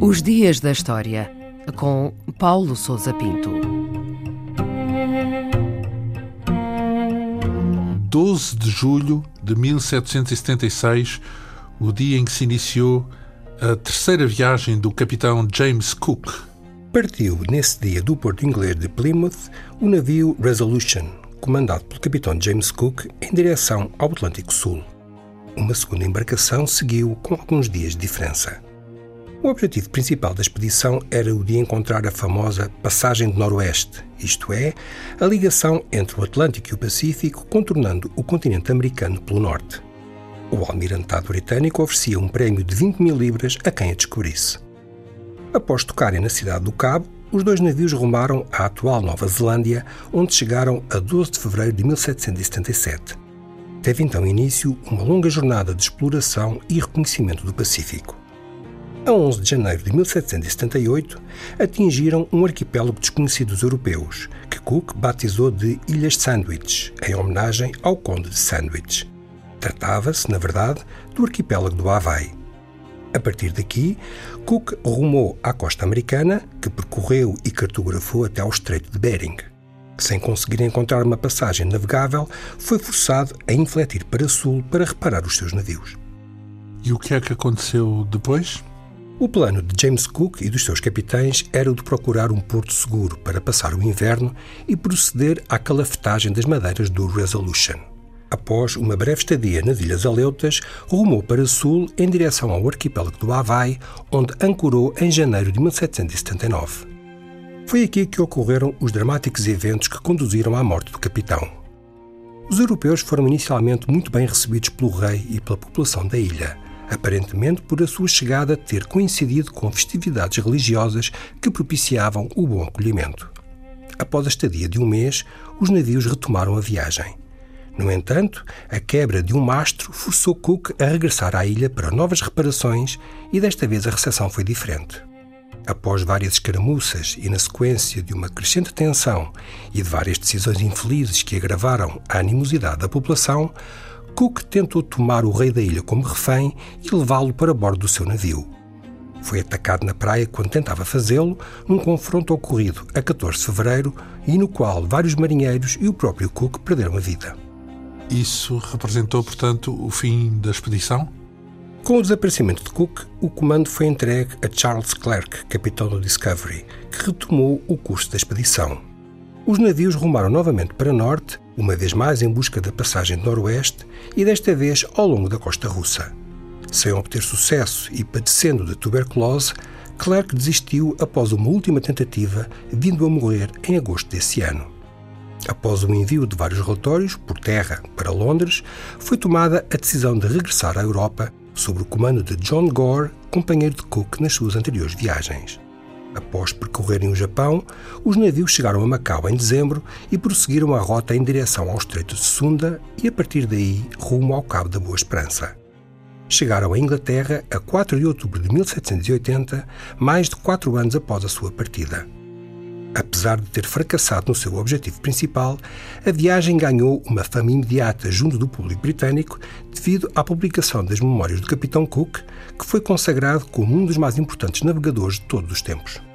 Os Dias da História, com Paulo Souza Pinto. 12 de julho de 1776, o dia em que se iniciou a terceira viagem do capitão James Cook. Partiu nesse dia do porto inglês de Plymouth o navio Resolution, comandado pelo capitão James Cook, em direção ao Atlântico Sul. Uma segunda embarcação seguiu com alguns dias de diferença. O objetivo principal da expedição era o de encontrar a famosa Passagem do Noroeste, isto é, a ligação entre o Atlântico e o Pacífico, contornando o continente americano pelo norte. O almirantado britânico oferecia um prémio de 20 mil libras a quem a descobrisse. Após tocarem na cidade do Cabo, os dois navios rumaram à atual Nova Zelândia, onde chegaram a 12 de fevereiro de 1777. Teve então início uma longa jornada de exploração e reconhecimento do Pacífico a 11 de janeiro de 1778, atingiram um arquipélago desconhecido dos europeus, que Cook batizou de Ilhas Sandwich, em homenagem ao Conde de Sandwich. Tratava-se, na verdade, do arquipélago do Havaí. A partir daqui, Cook rumou à costa americana, que percorreu e cartografou até ao Estreito de Bering. Sem conseguir encontrar uma passagem navegável, foi forçado a infletir para sul para reparar os seus navios. E o que é que aconteceu depois? O plano de James Cook e dos seus capitães era o de procurar um porto seguro para passar o inverno e proceder à calafetagem das madeiras do Resolution. Após uma breve estadia nas Ilhas Aleutas, rumou para sul em direção ao arquipélago do Havaí, onde ancorou em janeiro de 1779. Foi aqui que ocorreram os dramáticos eventos que conduziram à morte do capitão. Os europeus foram inicialmente muito bem recebidos pelo rei e pela população da ilha aparentemente por a sua chegada ter coincidido com festividades religiosas que propiciavam o bom acolhimento. Após a estadia de um mês, os navios retomaram a viagem. No entanto, a quebra de um mastro forçou Cook a regressar à ilha para novas reparações e desta vez a recepção foi diferente. Após várias escaramuças e na sequência de uma crescente tensão e de várias decisões infelizes que agravaram a animosidade da população, Cook tentou tomar o rei da ilha como refém e levá-lo para bordo do seu navio. Foi atacado na praia quando tentava fazê-lo, num confronto ocorrido a 14 de fevereiro e no qual vários marinheiros e o próprio Cook perderam a vida. Isso representou, portanto, o fim da expedição? Com o desaparecimento de Cook, o comando foi entregue a Charles Clerk, capitão do Discovery, que retomou o curso da expedição. Os navios rumaram novamente para norte, uma vez mais em busca da passagem do noroeste e desta vez ao longo da costa russa. Sem obter sucesso e padecendo de tuberculose, Clark desistiu após uma última tentativa, vindo a morrer em agosto desse ano. Após o envio de vários relatórios por terra para Londres, foi tomada a decisão de regressar à Europa sob o comando de John Gore, companheiro de Cook nas suas anteriores viagens. Após percorrerem o Japão, os navios chegaram a Macau em dezembro e prosseguiram a rota em direção ao Estreito de Sunda e, a partir daí, rumo ao Cabo da Boa Esperança. Chegaram à Inglaterra a 4 de outubro de 1780, mais de quatro anos após a sua partida. Apesar de ter fracassado no seu objetivo principal, a viagem ganhou uma fama imediata junto do público britânico devido à publicação das memórias do Capitão Cook, que foi consagrado como um dos mais importantes navegadores de todos os tempos.